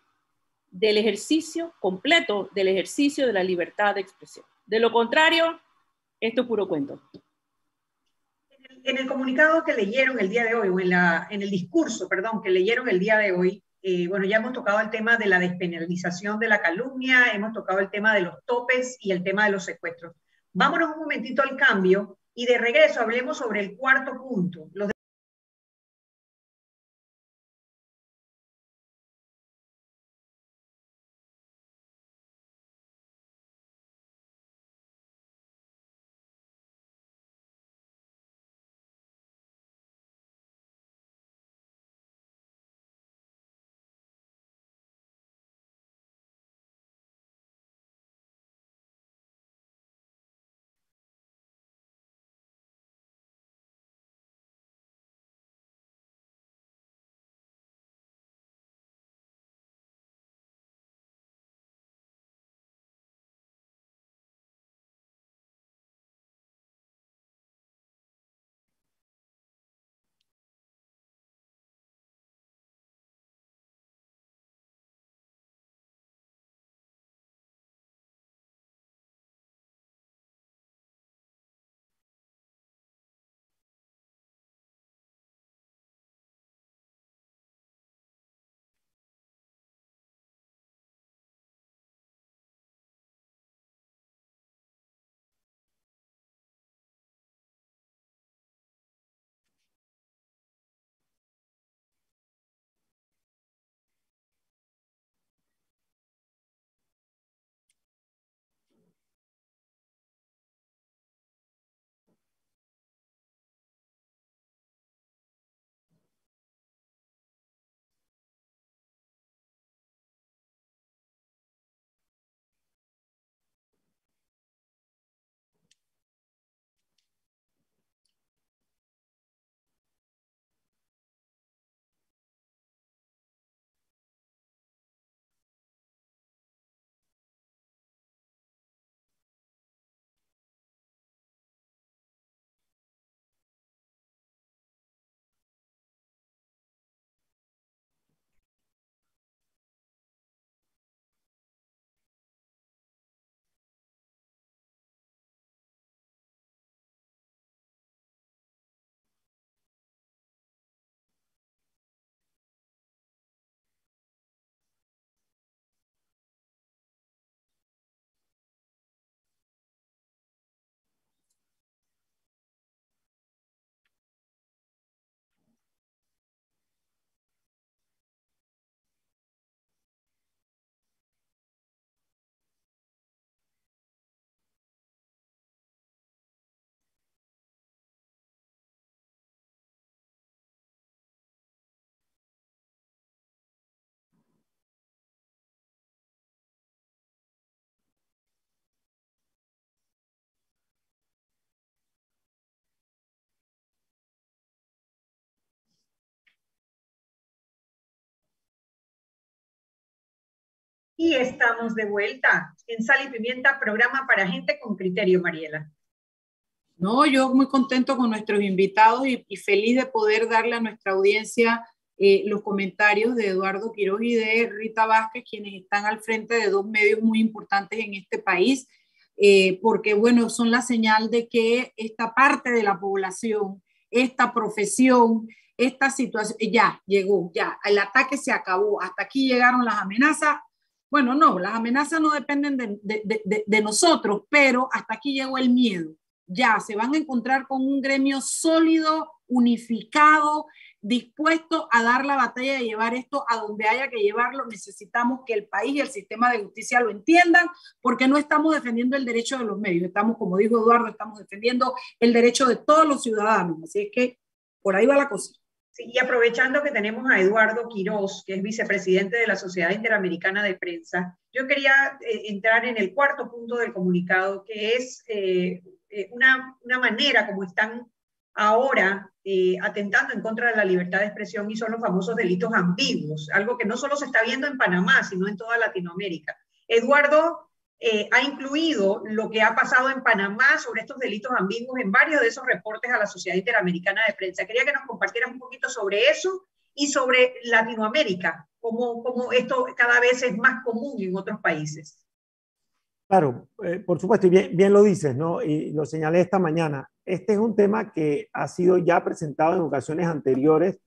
Speaker 4: del ejercicio completo del ejercicio de la libertad de expresión. De lo contrario, esto es puro cuento.
Speaker 1: En el comunicado que leyeron el día de hoy, o en, el discurso, perdón, que leyeron el día de hoy, eh, bueno, ya hemos tocado el tema de la despenalización de la calumnia, hemos tocado el tema de los topes y el tema de los secuestros. Vámonos un momentito al cambio y de regreso hablemos sobre el cuarto punto, los Y estamos de vuelta en Sal y Pimienta, programa para gente con criterio, Mariela.
Speaker 5: No, yo muy contento con nuestros invitados y, feliz de poder darle a nuestra audiencia eh, los comentarios de Eduardo Quiroz y de Rita Vázquez, quienes están al frente de dos medios muy importantes en este país, eh, porque bueno, son la señal de que esta parte de la población, esta profesión, esta situación, ya llegó, ya, el ataque se acabó, hasta aquí llegaron las amenazas, bueno, no, las amenazas no dependen de, nosotros, pero hasta aquí llegó el miedo. Ya se van a encontrar con un gremio sólido, unificado, dispuesto a dar la batalla y llevar esto a donde haya que llevarlo. Necesitamos que el país y el sistema de justicia lo entiendan, porque no estamos defendiendo el derecho de los medios, estamos, como dijo Eduardo, estamos defendiendo el derecho de todos los ciudadanos. Así es que por ahí va la cosa
Speaker 1: y aprovechando que tenemos a Eduardo Quirós, que es vicepresidente de la Sociedad Interamericana de Prensa, yo quería eh, entrar en el cuarto punto del comunicado, que es eh, eh, una, una, manera como están ahora atentando en contra de la libertad de expresión y son los famosos delitos ambiguos, algo que no solo se está viendo en Panamá, sino en toda Latinoamérica. Eduardo eh, ha incluido lo que ha pasado en Panamá sobre estos delitos ambiguos en varios de esos reportes a la Sociedad Interamericana de Prensa. Quería que nos compartieras un poquito sobre eso y sobre Latinoamérica, cómo, cómo esto cada vez es más común en otros países.
Speaker 3: Claro, eh, por supuesto, y bien, lo dices, ¿no? Y lo señalé esta mañana. Este es un tema que ha sido ya presentado en ocasiones anteriores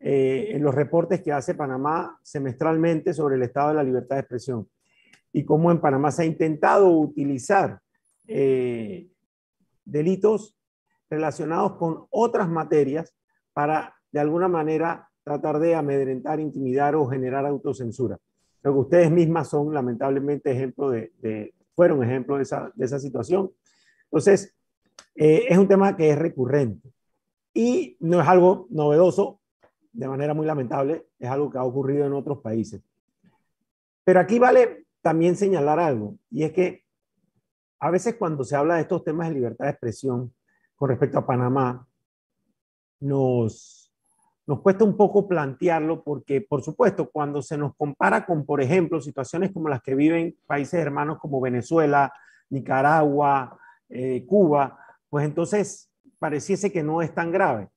Speaker 3: eh, en los reportes que hace Panamá semestralmente sobre el estado de la libertad de expresión y cómo en Panamá se ha intentado utilizar eh, delitos relacionados con otras materias para, de alguna manera, tratar de amedrentar, intimidar o generar autocensura. Lo que ustedes mismas son, lamentablemente, ejemplo de, fueron ejemplo de esa, de esa situación. Entonces, eh, es un tema que es recurrente y no es algo novedoso, de manera muy lamentable, es algo que ha ocurrido en otros países. Pero aquí vale también señalar algo, y es que a veces cuando se habla de estos temas de libertad de expresión con respecto a Panamá, nos, nos cuesta un poco plantearlo porque, por supuesto, cuando se nos compara con, por ejemplo, situaciones como las que viven países hermanos como Venezuela, Nicaragua, eh, Cuba, pues entonces pareciese que no es tan grave.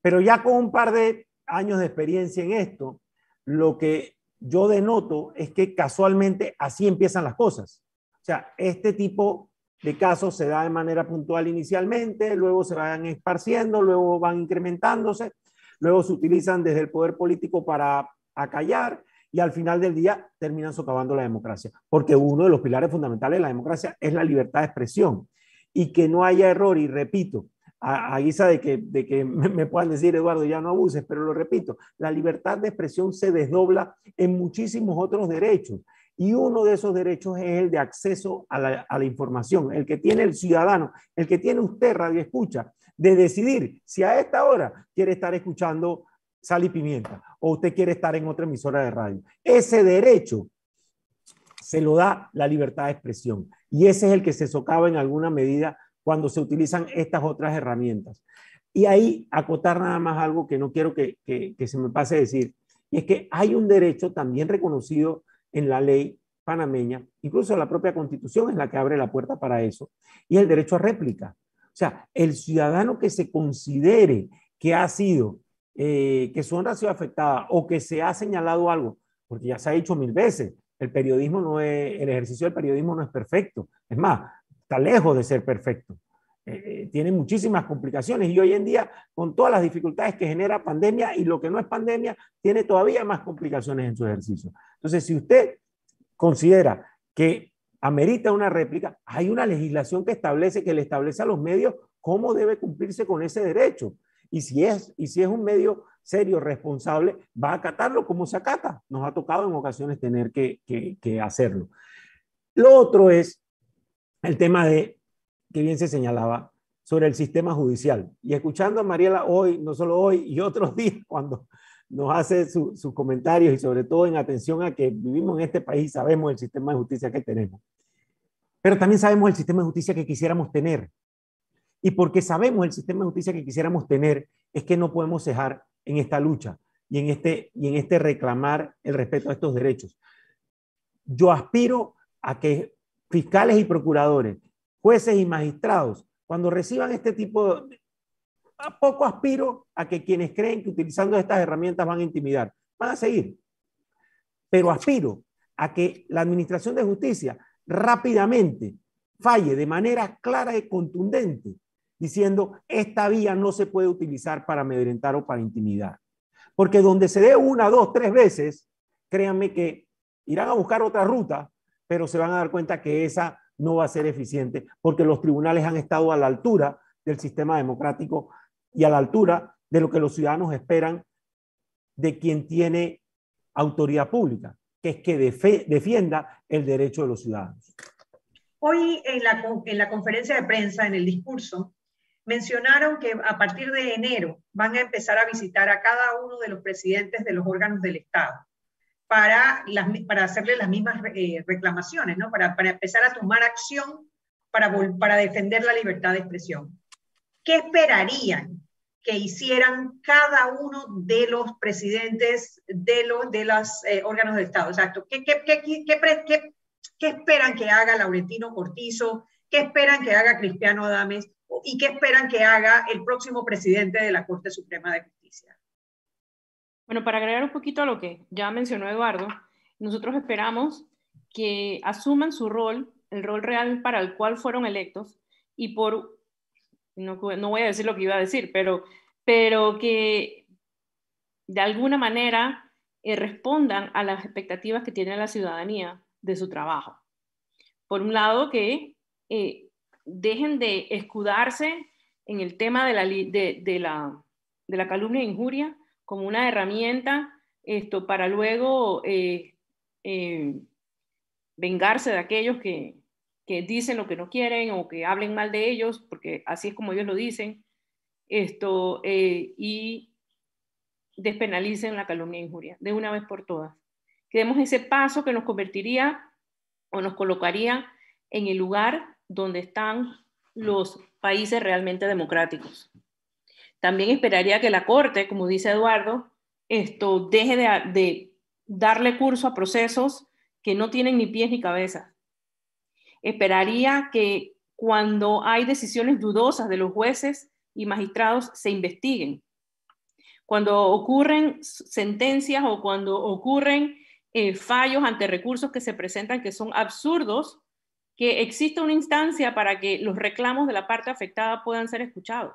Speaker 3: Pero ya con un par de años de experiencia en esto, lo que yo denoto es que casualmente así empiezan las cosas. O sea, este tipo de casos se da de manera puntual inicialmente, luego se van esparciendo, luego van incrementándose, luego se utilizan desde el poder político para acallar y al final del día terminan socavando la democracia, porque uno de los pilares fundamentales de la democracia es la libertad de expresión y que no haya error, y repito, a, guisa de que, de que me, puedan decir, Eduardo, ya no abuses, pero lo repito, la libertad de expresión se desdobla en muchísimos otros derechos. Y uno de esos derechos es el de acceso a la, a la información, el que tiene el ciudadano, el que tiene usted, radio escucha, de decidir si a esta hora quiere estar escuchando sal y pimienta o usted quiere estar en otra emisora de radio. Ese derecho se lo da la libertad de expresión y ese es el que se socava en alguna medida cuando se utilizan estas otras herramientas. Y ahí acotar nada más algo que no quiero que, se me pase decir, y es que hay un derecho también reconocido en la ley panameña, incluso la propia constitución es la que abre la puerta para eso, y el derecho a réplica. O sea, el ciudadano que se considere que ha sido, eh, que su honra ha sido afectada o que se ha señalado algo, porque ya se ha dicho mil veces, el periodismo no es, el ejercicio del periodismo no es perfecto. Es más, está lejos de ser perfecto. Eh, eh, tiene muchísimas complicaciones y hoy en día, con todas las dificultades que genera pandemia y lo que no es pandemia, tiene todavía más complicaciones en su ejercicio. Entonces, si usted considera que amerita una réplica, hay una legislación que establece, que le establece a los medios cómo debe cumplirse con ese derecho. Y si es, y si es un medio serio, responsable, va a acatarlo como se acata. Nos ha tocado en ocasiones tener que, que hacerlo. Lo otro es el tema de, que bien se señalaba, sobre el sistema judicial. Y escuchando a Mariela hoy, no solo hoy, y otros días, cuando nos hace sus comentarios y sobre todo en atención a que vivimos en este país, sabemos el sistema de justicia que tenemos. Pero también sabemos el sistema de justicia que quisiéramos tener. Y porque sabemos el sistema de justicia que quisiéramos tener, es que no podemos cejar en esta lucha y en este, y en este reclamar el respeto a estos derechos. yo aspiro a que fiscales y procuradores, jueces y magistrados, cuando reciban este tipo de... A poco aspiro a que quienes creen que utilizando estas herramientas van a intimidar, van a seguir. Pero aspiro a que la Administración de Justicia rápidamente falle de manera clara y contundente, diciendo, esta vía no se puede utilizar para amedrentar o para intimidar. Porque donde se dé una, dos, tres veces, créanme que irán a buscar otra ruta, pero se van a dar cuenta que esa no va a ser eficiente, porque los tribunales han estado a la altura del sistema democrático y a la altura de lo que los ciudadanos esperan de quien tiene autoridad pública, que es que defienda el derecho de los ciudadanos.
Speaker 1: Hoy en la, en la conferencia de prensa, en el discurso, mencionaron que a partir de enero van a empezar a visitar a cada uno de los presidentes de los órganos del Estado para, hacerle las mismas eh, reclamaciones, ¿no? Para, empezar a tomar acción para, defender la libertad de expresión. ¿Qué esperarían que hicieran cada uno de los presidentes de los de eh, órganos del Estado? Exacto. ¿Qué, esperan que haga Laurentino Cortizo? ¿Qué esperan que haga Cristiano Adames? ¿Y qué esperan que haga el próximo presidente de la Corte Suprema de?
Speaker 4: Bueno, para agregar un poquito a lo que ya mencionó Eduardo, nosotros esperamos que asuman su rol, el rol real para el cual fueron electos, y por, no, no voy a decir lo que iba a decir, pero, pero que de alguna manera eh, respondan a las expectativas que tiene la ciudadanía de su trabajo. Por un lado, que eh, dejen de escudarse en el tema de la, de, la, de la calumnia e injuria como una herramienta esto, para luego eh, eh, vengarse de aquellos que, que, dicen lo que no quieren o que hablen mal de ellos, porque así es como ellos lo dicen, esto, y despenalicen la calumnia e injuria de una vez por todas que demos ese paso que nos convertiría o nos colocaría en el lugar donde están los países realmente democráticos. También esperaría que la Corte, como dice Eduardo, esto deje de, darle curso a procesos que no tienen ni pies ni cabeza. Esperaría que cuando hay decisiones dudosas de los jueces y magistrados se investiguen. Cuando ocurren sentencias o cuando ocurren eh, fallos ante recursos que se presentan que son absurdos, que exista una instancia para que los reclamos de la parte afectada puedan ser escuchados.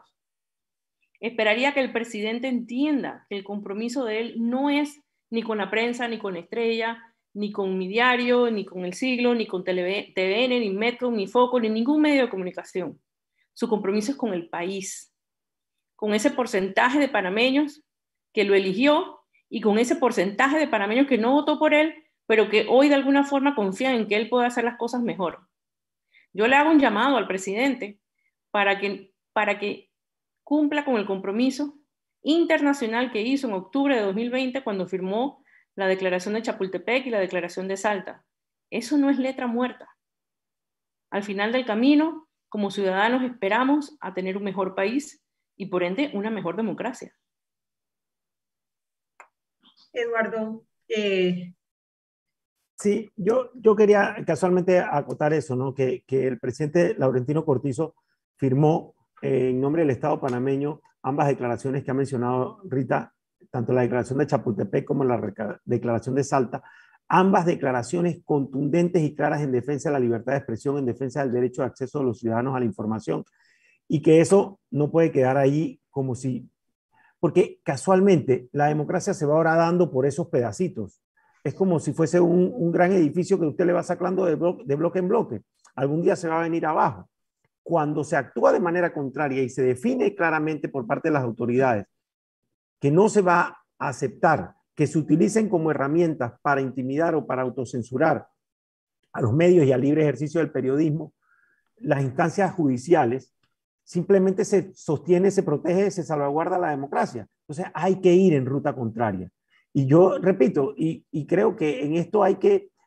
Speaker 4: Esperaría que el presidente entienda que el compromiso de él no es ni con la prensa, ni con Estrella, ni con mi diario, ni con El Siglo, ni con TVN, ni Metro, ni Foco, ni ningún medio de comunicación. Su compromiso es con el país, con ese porcentaje de panameños que lo eligió y con ese porcentaje de panameños que no votó por él, pero que hoy de alguna forma confían en que él pueda hacer las cosas mejor. Yo le hago un llamado al presidente para que, para que cumpla con el compromiso internacional que hizo en octubre de 2020 cuando firmó la declaración de Chapultepec y la declaración de Salta. Eso no es letra muerta. Al final del camino, como ciudadanos esperamos a tener un mejor país y por ende una mejor democracia.
Speaker 1: Eduardo. Eh,
Speaker 3: sí, yo, yo quería casualmente acotar eso, ¿no? Que, que el presidente Laurentino Cortizo firmó en nombre del Estado panameño ambas declaraciones que ha mencionado Rita, tanto la declaración de Chapultepec como la declaración de Salta, ambas declaraciones contundentes y claras en defensa de la libertad de expresión, en defensa del derecho de acceso de los ciudadanos a la información, y que eso no puede quedar ahí como si porque casualmente la democracia se va ahora dando por esos pedacitos. Es como si fuese un, gran edificio que usted le va sacando de bloque en bloque. Algún día se va a venir abajo. Cuando se actúa de manera contraria y se define claramente por parte de las autoridades que no se va a aceptar que se utilicen como herramientas para intimidar o para autocensurar a los medios y al libre ejercicio del periodismo, las instancias judiciales simplemente se sostiene, se protege, se salvaguarda la democracia. Entonces hay que ir en ruta contraria. Y yo repito, y, creo que en esto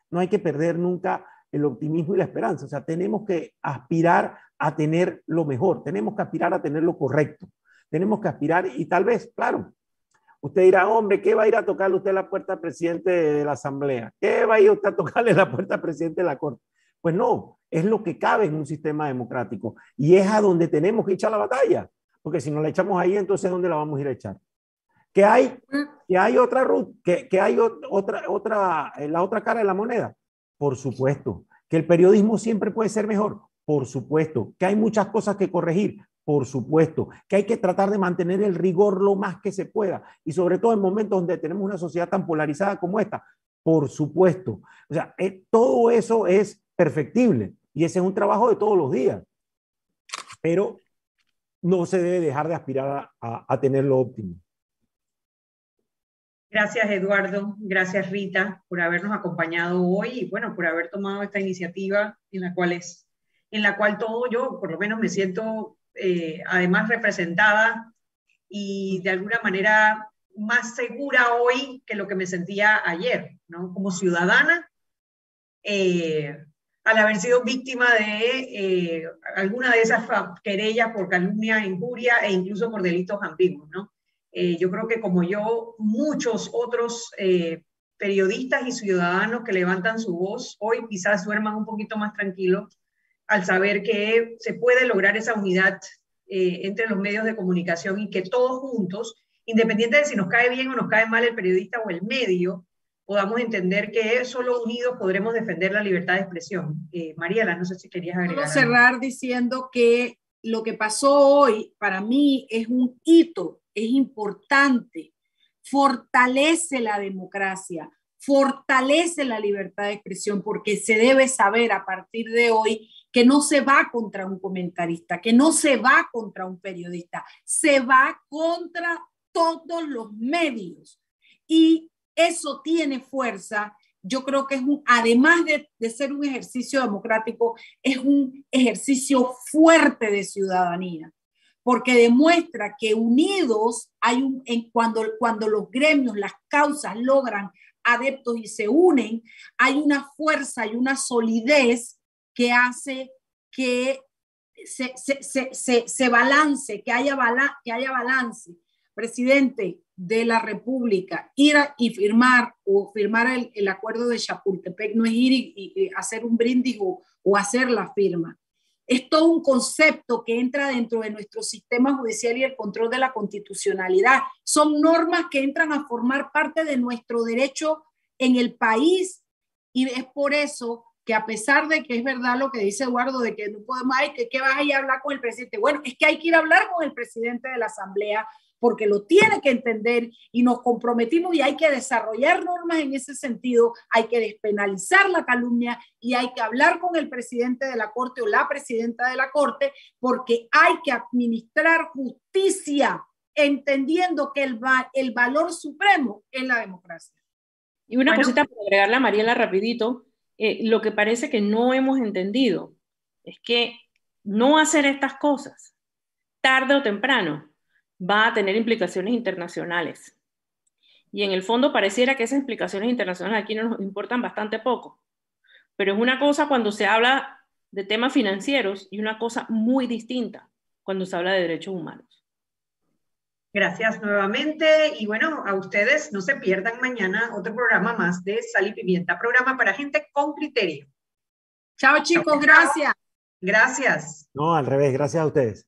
Speaker 3: no hay que perder nunca el optimismo y la esperanza. O sea, tenemos que aspirar a tener lo mejor, tenemos que aspirar a tener lo correcto, tenemos que aspirar y tal vez, claro, Usted dirá, hombre, ¿qué va a ir a tocarle usted la puerta al presidente de la Asamblea? ¿Qué va a ir usted a tocarle la puerta al presidente de la Corte? Pues no, es lo que cabe en un sistema democrático y es a donde tenemos que echar la batalla, porque si no la echamos ahí, entonces ¿dónde la vamos a ir a echar? Que hay, que hay otra ruta, que, que hay otra, otra, eh, la otra cara de la moneda. Por supuesto. Que el periodismo siempre puede ser mejor. Por supuesto. Que hay muchas cosas que corregir. Por supuesto. Que hay que tratar de mantener el rigor lo más que se pueda. Y sobre todo en momentos donde tenemos una sociedad tan polarizada como esta. Por supuesto. O sea, eh, todo eso es perfectible. Y ese es un trabajo de todos los días. Pero no se debe dejar de aspirar a, a tener lo óptimo.
Speaker 1: Gracias, Eduardo. Gracias, Rita, por habernos acompañado hoy y, bueno, por haber tomado esta iniciativa en la cual, es, en la cual todo yo, por lo menos, me siento eh, además representada y de alguna manera más segura hoy que lo que me sentía ayer, ¿no? Como ciudadana, eh, al haber sido víctima de eh, alguna de esas querellas por calumnia, injuria e incluso por delitos ambiguos, ¿no? Eh, yo creo que como yo, muchos otros eh, periodistas y ciudadanos que levantan su voz hoy quizás duerman un poquito más tranquilos al saber que se puede lograr esa unidad eh, entre los medios de comunicación y que todos juntos, independiente de si nos cae bien o nos cae mal el periodista o el medio, podamos entender que solo unidos podremos defender la libertad de expresión. Mariela, no sé si querías agregar.
Speaker 5: Quiero cerrar diciendo que lo que pasó hoy para mí es un hito es importante, fortalece la democracia, fortalece la libertad de expresión, porque se debe saber a partir de hoy que no se va contra un comentarista, que no se va contra un periodista, se va contra todos los medios. Y eso tiene fuerza. Yo creo que es un, además de, de ser un ejercicio democrático, es un ejercicio fuerte de ciudadanía porque demuestra que unidos hay un, cuando, cuando los gremios, las causas logran adeptos y se unen, hay una fuerza y una solidez que hace que se, se, se, se balance, que haya, que haya balance. Presidente de la República, ir y firmar o firmar el, el, acuerdo de Chapultepec no es ir y, y hacer un brindis o, o hacer la firma es todo un concepto que entra dentro de nuestro sistema judicial y el control de la constitucionalidad. Son normas que entran a formar parte de nuestro derecho en el país y es por eso que a pesar de que es verdad lo que dice Eduardo, de que no podemos, ay, que, que vas a ir a hablar con el presidente. Bueno, es que hay que ir a hablar con el presidente de la Asamblea porque lo tiene que entender y nos comprometimos y hay que desarrollar normas en ese sentido, hay que despenalizar la calumnia y hay que hablar con el presidente de la Corte o la presidenta de la Corte porque hay que administrar justicia entendiendo que el, el valor supremo es la democracia.
Speaker 4: Y una cosita para agregarle a Mariela rapidito, eh, lo que parece que no hemos entendido es que no hacer estas cosas, tarde o temprano, va a tener implicaciones internacionales. Y en el fondo pareciera que esas implicaciones internacionales aquí nos importan bastante poco. Pero es una cosa cuando se habla de temas financieros y una cosa muy distinta cuando se habla de derechos humanos.
Speaker 1: Gracias nuevamente y bueno, a ustedes no se pierdan mañana otro programa más de Sal y Pimienta, programa para gente con criterio.
Speaker 5: Chao chicos, gracias.
Speaker 1: Gracias.
Speaker 3: No, al revés, gracias a ustedes.